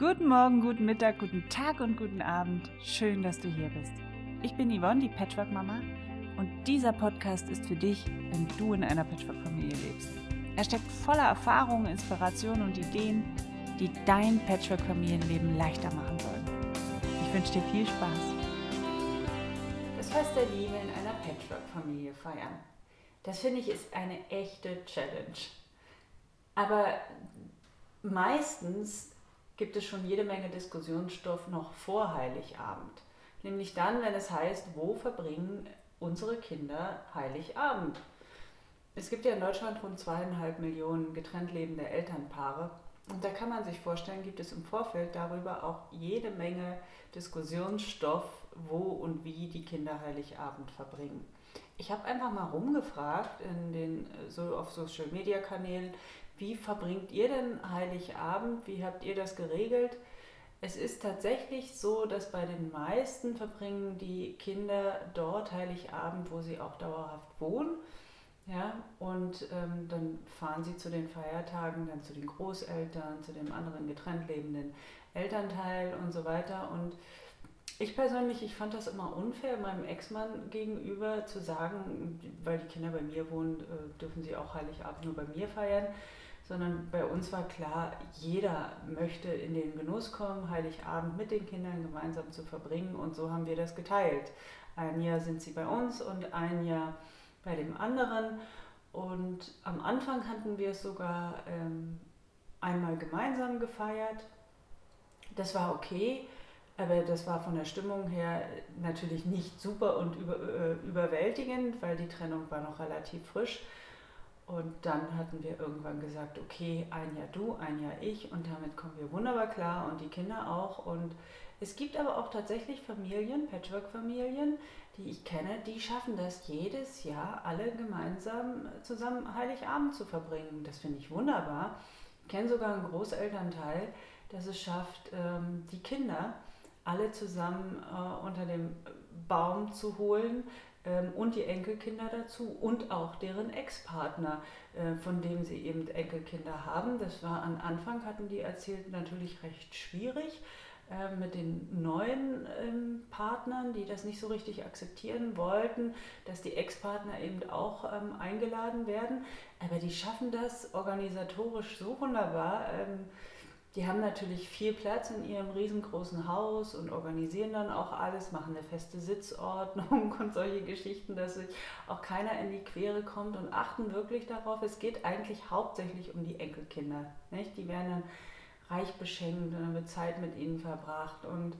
Guten Morgen, guten Mittag, guten Tag und guten Abend. Schön, dass du hier bist. Ich bin Yvonne, die Patchwork-Mama, und dieser Podcast ist für dich, wenn du in einer Patchwork-Familie lebst. Er steckt voller Erfahrungen, Inspirationen und Ideen, die dein Patchwork-Familienleben leichter machen sollen. Ich wünsche dir viel Spaß. Das Fest der Liebe in einer Patchwork-Familie feiern. Das finde ich ist eine echte Challenge. Aber meistens gibt es schon jede Menge Diskussionsstoff noch vor Heiligabend. Nämlich dann, wenn es heißt, wo verbringen unsere Kinder Heiligabend? Es gibt ja in Deutschland rund zweieinhalb Millionen getrennt lebende Elternpaare. Und da kann man sich vorstellen, gibt es im Vorfeld darüber auch jede Menge Diskussionsstoff, wo und wie die Kinder Heiligabend verbringen. Ich habe einfach mal rumgefragt in den so auf Social Media Kanälen, wie verbringt ihr denn Heiligabend? Wie habt ihr das geregelt? Es ist tatsächlich so, dass bei den meisten verbringen die Kinder dort Heiligabend, wo sie auch dauerhaft wohnen. Ja, und ähm, dann fahren sie zu den Feiertagen, dann zu den Großeltern, zu dem anderen getrennt lebenden Elternteil und so weiter. Und ich persönlich, ich fand das immer unfair, meinem Ex-Mann gegenüber zu sagen, weil die Kinder bei mir wohnen, äh, dürfen sie auch Heiligabend nur bei mir feiern sondern bei uns war klar, jeder möchte in den Genuss kommen, Heiligabend mit den Kindern gemeinsam zu verbringen und so haben wir das geteilt. Ein Jahr sind sie bei uns und ein Jahr bei dem anderen und am Anfang hatten wir es sogar ähm, einmal gemeinsam gefeiert. Das war okay, aber das war von der Stimmung her natürlich nicht super und über, äh, überwältigend, weil die Trennung war noch relativ frisch. Und dann hatten wir irgendwann gesagt, okay, ein Jahr du, ein Jahr ich und damit kommen wir wunderbar klar und die Kinder auch. Und es gibt aber auch tatsächlich Familien, Patchwork-Familien, die ich kenne, die schaffen das jedes Jahr alle gemeinsam zusammen Heiligabend zu verbringen. Das finde ich wunderbar. Ich kenne sogar einen Großelternteil, das es schafft, ähm, die Kinder alle zusammen äh, unter dem Baum zu holen, und die Enkelkinder dazu und auch deren Ex-Partner, äh, von denen sie eben Enkelkinder haben. Das war am Anfang, hatten die erzählt, natürlich recht schwierig äh, mit den neuen ähm, Partnern, die das nicht so richtig akzeptieren wollten, dass die Ex-Partner eben auch ähm, eingeladen werden. Aber die schaffen das organisatorisch so wunderbar die haben natürlich viel Platz in ihrem riesengroßen Haus und organisieren dann auch alles, machen eine feste Sitzordnung und solche Geschichten, dass sich auch keiner in die Quere kommt und achten wirklich darauf. Es geht eigentlich hauptsächlich um die Enkelkinder. Nicht? Die werden dann reich beschenkt und dann wird Zeit mit ihnen verbracht und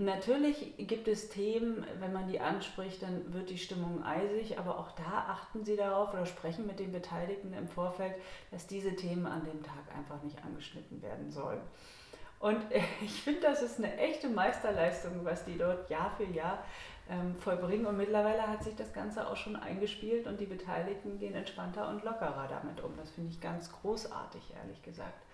Natürlich gibt es Themen, wenn man die anspricht, dann wird die Stimmung eisig, aber auch da achten Sie darauf oder sprechen mit den Beteiligten im Vorfeld, dass diese Themen an dem Tag einfach nicht angeschnitten werden sollen. Und ich finde, das ist eine echte Meisterleistung, was die dort Jahr für Jahr ähm, vollbringen. Und mittlerweile hat sich das Ganze auch schon eingespielt und die Beteiligten gehen entspannter und lockerer damit um. Das finde ich ganz großartig, ehrlich gesagt.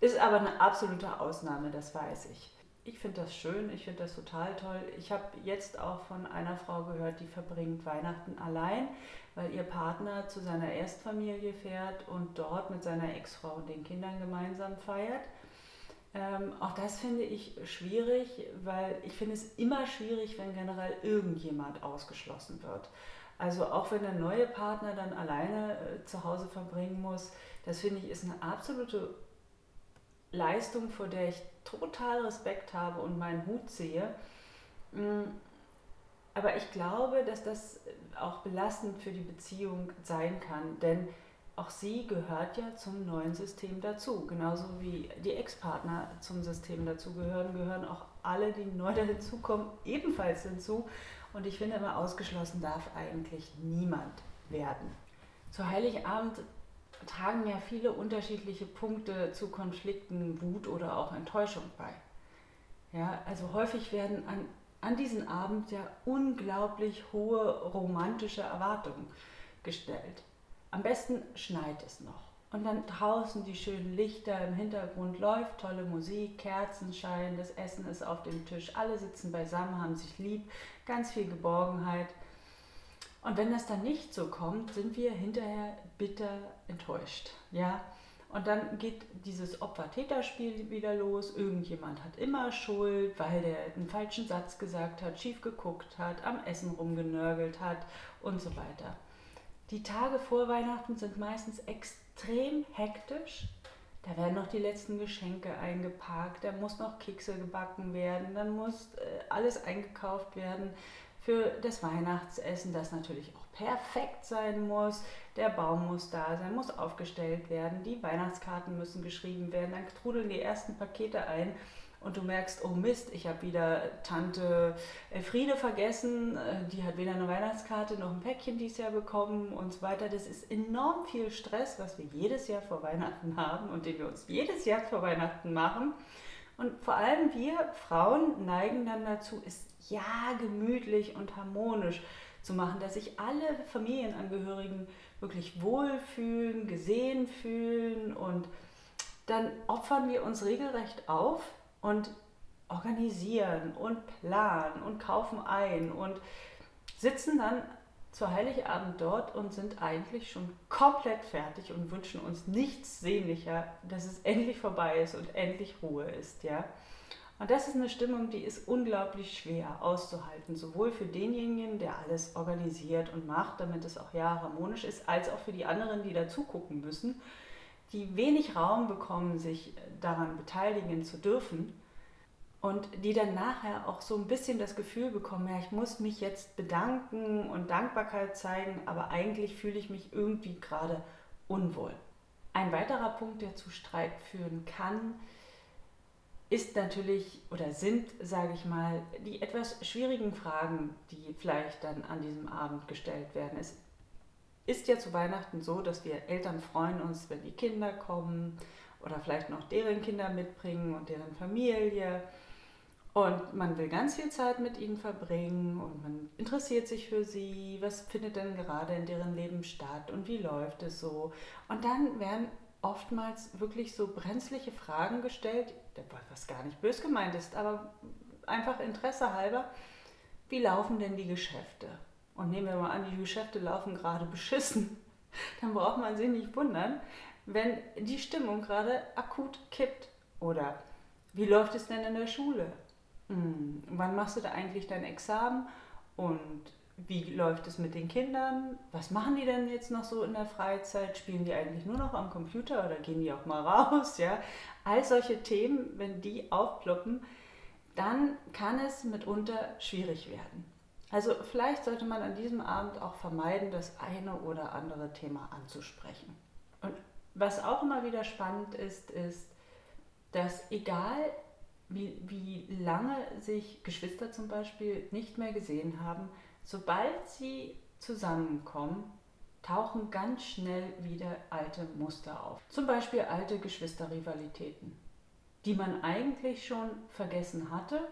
Ist aber eine absolute Ausnahme, das weiß ich ich finde das schön, ich finde das total toll. Ich habe jetzt auch von einer Frau gehört, die verbringt Weihnachten allein, weil ihr Partner zu seiner Erstfamilie fährt und dort mit seiner Ex-Frau und den Kindern gemeinsam feiert. Ähm, auch das finde ich schwierig, weil ich finde es immer schwierig, wenn generell irgendjemand ausgeschlossen wird. Also auch wenn der neue Partner dann alleine äh, zu Hause verbringen muss, das finde ich ist eine absolute Leistung, vor der ich total Respekt habe und meinen Hut ziehe. Mm, aber ich glaube, dass das auch belastend für die Beziehung sein kann, denn auch sie gehört ja zum neuen System dazu. Genauso wie die Ex-Partner zum System dazu gehören, gehören auch alle, die neu dazukommen, ebenfalls hinzu. Und ich finde immer, ausgeschlossen darf eigentlich niemand werden. Zu Heiligabend tragen ja viele unterschiedliche Punkte zu Konflikten, Wut oder auch Enttäuschung bei. Ja, also häufig werden an, an diesen Abend ja unglaublich hohe romantische Erwartungen gestellt. Am besten schneit es noch. Und dann draußen die schönen Lichter, im Hintergrund läuft tolle Musik, Kerzen scheinen, das Essen ist auf dem Tisch, alle sitzen beisammen, haben sich lieb, ganz viel Geborgenheit. Und wenn das dann nicht so kommt, sind wir hinterher bitter enttäuscht. Ja? Und dann geht dieses Opfer-Täter-Spiel wieder los. Irgendjemand hat immer Schuld, weil der einen falschen Satz gesagt hat, schief geguckt hat, am Essen rumgenörgelt hat und so weiter. Die Tage vor Weihnachten sind meistens extrem hektisch. Da werden noch die letzten Geschenke eingepackt, da muss noch Kekse gebacken werden, dann muss äh, alles eingekauft werden für das Weihnachtsessen, das natürlich auch perfekt sein muss. Der Baum muss da sein, muss aufgestellt werden, die Weihnachtskarten müssen geschrieben werden, dann trudeln die ersten Pakete ein und du merkst, oh Mist, ich habe wieder Tante Elfriede vergessen, äh, die hat weder eine Weihnachtskarte noch ein Päckchen dieses Jahr bekommen und so weiter. Das ist enorm viel Stress, was wir jedes Jahr vor Weihnachten haben und den wir uns jedes Jahr vor Weihnachten machen. Und vor allem wir Frauen neigen dann dazu, es ja gemütlich und harmonisch zu machen, dass sich alle Familienangehörigen wirklich wohlfühlen, gesehen fühlen. Und dann opfern wir uns regelrecht auf und organisieren und planen und kaufen ein und sitzen dann zu Heiligabend dort und sind eigentlich schon komplett fertig und wünschen uns nichts sehnlicher, dass es endlich vorbei ist und endlich Ruhe ist, ja. Und das ist eine Stimmung, die ist unglaublich schwer auszuhalten, sowohl für denjenigen, der alles organisiert und macht, damit es auch ja harmonisch ist, als auch für die anderen, die dazu gucken müssen die wenig Raum bekommen, sich daran beteiligen zu dürfen und die dann nachher auch so ein bisschen das Gefühl bekommen, ja, ich muss mich jetzt bedanken und Dankbarkeit zeigen, aber eigentlich fühle ich mich irgendwie gerade unwohl. Ein weiterer Punkt, der zu Streit führen kann, ist natürlich oder sind, sage ich mal, die etwas schwierigen Fragen, die vielleicht dann an diesem Abend gestellt werden. Es ist ja zu Weihnachten so, dass wir Eltern freuen uns, wenn die Kinder kommen oder vielleicht noch deren Kinder mitbringen und deren Familie. Und man will ganz viel Zeit mit ihnen verbringen und man interessiert sich für sie, was findet denn gerade in deren Leben statt und wie läuft es so. Und dann werden oftmals wirklich so brenzliche Fragen gestellt, was gar nicht bös gemeint ist, aber einfach Interesse halber. Wie laufen denn die Geschäfte? und nehmen wir mal an, die Geschäfte laufen gerade beschissen, dann braucht man sich nicht wundern, wenn die Stimmung gerade akut kippt. Oder wie läuft es denn in der Schule? Hm, wann machst du da eigentlich dein Examen? Und wie läuft es mit den Kindern? Was machen die denn jetzt noch so in der Freizeit? Spielen die eigentlich nur noch am Computer oder gehen die auch mal raus? Ja? All solche Themen, wenn die aufploppen, dann kann es mitunter schwierig werden. Also vielleicht sollte man an diesem Abend auch vermeiden, das eine oder andere Thema anzusprechen. Und was auch immer wieder spannend ist, ist, dass egal wie, wie lange sich Geschwister zum Beispiel nicht mehr gesehen haben, sobald sie zusammenkommen, tauchen ganz schnell wieder alte Muster auf. Zum Beispiel alte Geschwisterrivalitäten, die man eigentlich schon vergessen hatte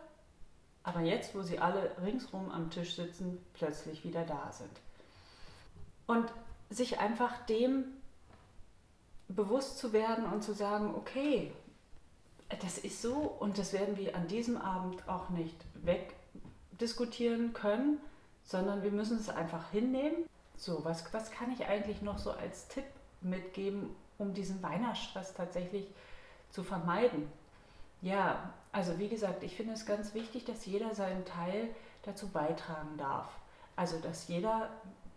aber jetzt, wo sie alle ringsrum am Tisch sitzen, plötzlich wieder da sind. Und sich einfach dem bewusst zu werden und zu sagen, okay, das ist so und das werden wir an diesem Abend auch nicht wegdiskutieren können, sondern wir müssen es einfach hinnehmen. So, was, was kann ich eigentlich noch so als Tipp mitgeben, um diesen Weihnachtsstress tatsächlich zu vermeiden? Ja, also wie gesagt, ich finde es ganz wichtig, dass jeder seinen Teil dazu beitragen darf. Also dass jeder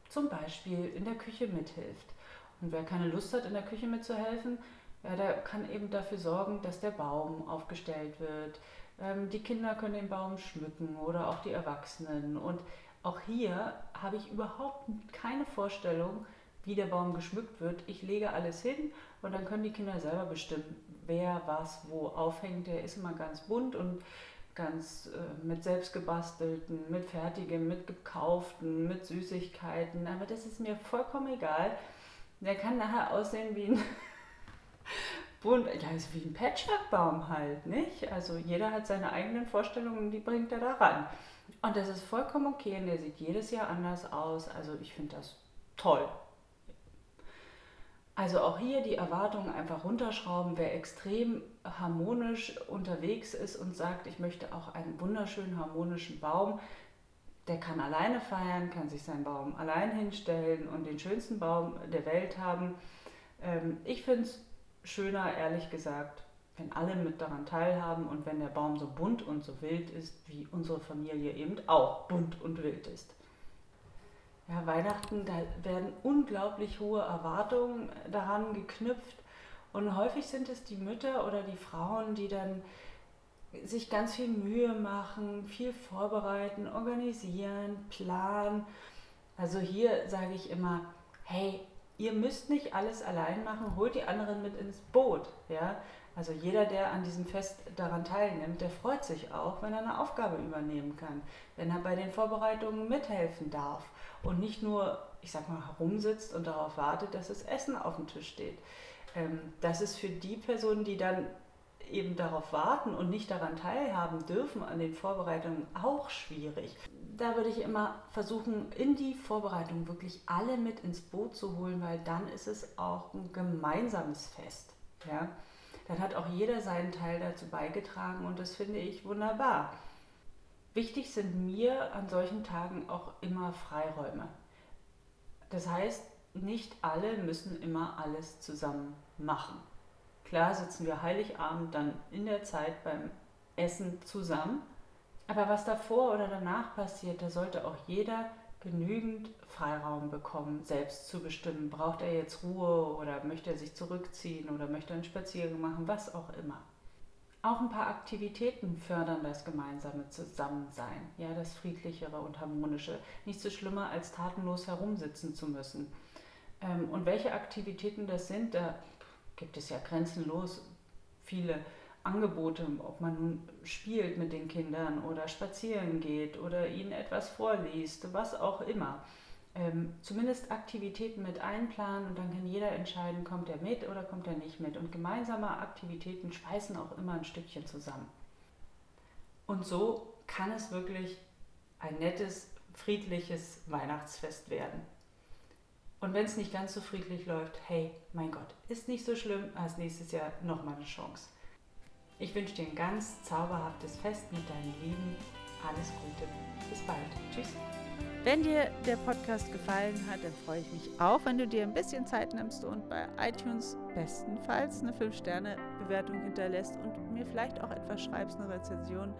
zum Beispiel in der Küche mithilft. Und wer keine Lust hat, in der Küche mitzuhelfen, ja, der kann eben dafür sorgen, dass der Baum aufgestellt wird. Ähm, die Kinder können den Baum schmücken oder auch die Erwachsenen. Und auch hier habe ich überhaupt keine Vorstellung, wie der Baum geschmückt wird. Ich lege alles hin und dann können die Kinder selber bestimmen, wer was wo aufhängt. Der ist immer ganz bunt und ganz äh, mit selbstgebastelten, mit fertigen, mit gekauften, mit Süßigkeiten. Aber das ist mir vollkommen egal. Der kann nachher aussehen wie ein bunt, ja, also wie ein Patchwork-Baum halt, nicht? Also jeder hat seine eigenen Vorstellungen, die bringt er da ran. Und das ist vollkommen okay und der sieht jedes Jahr anders aus. Also ich finde das toll. Also auch hier die Erwartungen einfach runterschrauben. Wer extrem harmonisch unterwegs ist und sagt, ich möchte auch einen wunderschönen harmonischen Baum, der kann alleine feiern, kann sich seinen Baum allein hinstellen und den schönsten Baum der Welt haben. Ähm, ich finde es schöner, ehrlich gesagt, wenn alle mit daran teilhaben und wenn der Baum so bunt und so wild ist, wie unsere Familie eben auch bunt und wild ist. Ja, Weihnachten, da werden unglaublich hohe Erwartungen daran geknüpft und häufig sind es die Mütter oder die Frauen, die dann sich ganz viel Mühe machen, viel vorbereiten, organisieren, planen. Also hier sage ich immer, hey, ihr müsst nicht alles allein machen, holt die anderen mit ins Boot. Ja? Also jeder, der an diesem Fest daran teilnimmt, der freut sich auch, wenn er eine Aufgabe übernehmen kann, wenn er bei den Vorbereitungen mithelfen darf und nicht nur, ich sag mal, herumsitzt und darauf wartet, dass das Essen auf dem Tisch steht. Ähm, das ist für die Personen, die dann eben darauf warten und nicht daran teilhaben dürfen an den Vorbereitungen auch schwierig. Da würde ich immer versuchen, in die Vorbereitung wirklich alle mit ins Boot zu holen, weil dann ist es auch ein gemeinsames Fest. Ja? Dann hat auch jeder seinen Teil dazu beigetragen und das finde ich wunderbar. Wichtig sind mir an solchen Tagen auch immer Freiräume. Das heißt, nicht alle müssen immer alles zusammen machen. Klar sitzen wir Heiligabend dann in der Zeit beim Essen zusammen, aber was davor oder danach passiert, da sollte auch jeder genügend Freiraum bekommen, selbst zu bestimmen. Braucht er jetzt Ruhe oder möchte er sich zurückziehen oder möchte einen Spaziergang machen, was auch immer. Auch ein paar Aktivitäten fördern das gemeinsame Zusammensein, ja, das friedlichere und harmonische. Nicht so schlimmer, als tatenlos herumsitzen zu müssen. Ähm, und welche Aktivitäten das sind, da gibt es ja grenzenlos viele Angebote, ob man nun spielt mit den Kindern oder spazieren geht oder ihnen etwas vorliest, was auch immer. Ähm, zumindest Aktivitäten mit einplanen und dann kann jeder entscheiden, kommt er mit oder kommt er nicht mit. Und gemeinsame Aktivitäten schweißen auch immer ein Stückchen zusammen. Und so kann es wirklich ein nettes, friedliches Weihnachtsfest werden. Und wenn es nicht ganz so friedlich läuft, hey, mein Gott, ist nicht so schlimm, hast nächstes Jahr nochmal eine Chance. Ich wünsche dir ein ganz zauberhaftes Fest mit deinen Lieben. Alles Gute. Bis bald. Tschüss. Wenn dir der Podcast gefallen hat, dann freue ich mich auch, wenn du dir ein bisschen Zeit nimmst und bei iTunes bestenfalls eine 5-Sterne-Bewertung hinterlässt und mir vielleicht auch etwas schreibst, eine Rezension.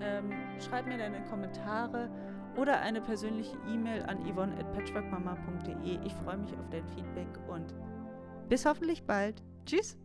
Ähm, schreib mir deine Kommentare oder eine persönliche E-Mail an yvonne.patchworkmama.de. Ich freue mich auf dein Feedback und bis hoffentlich bald. Tschüss!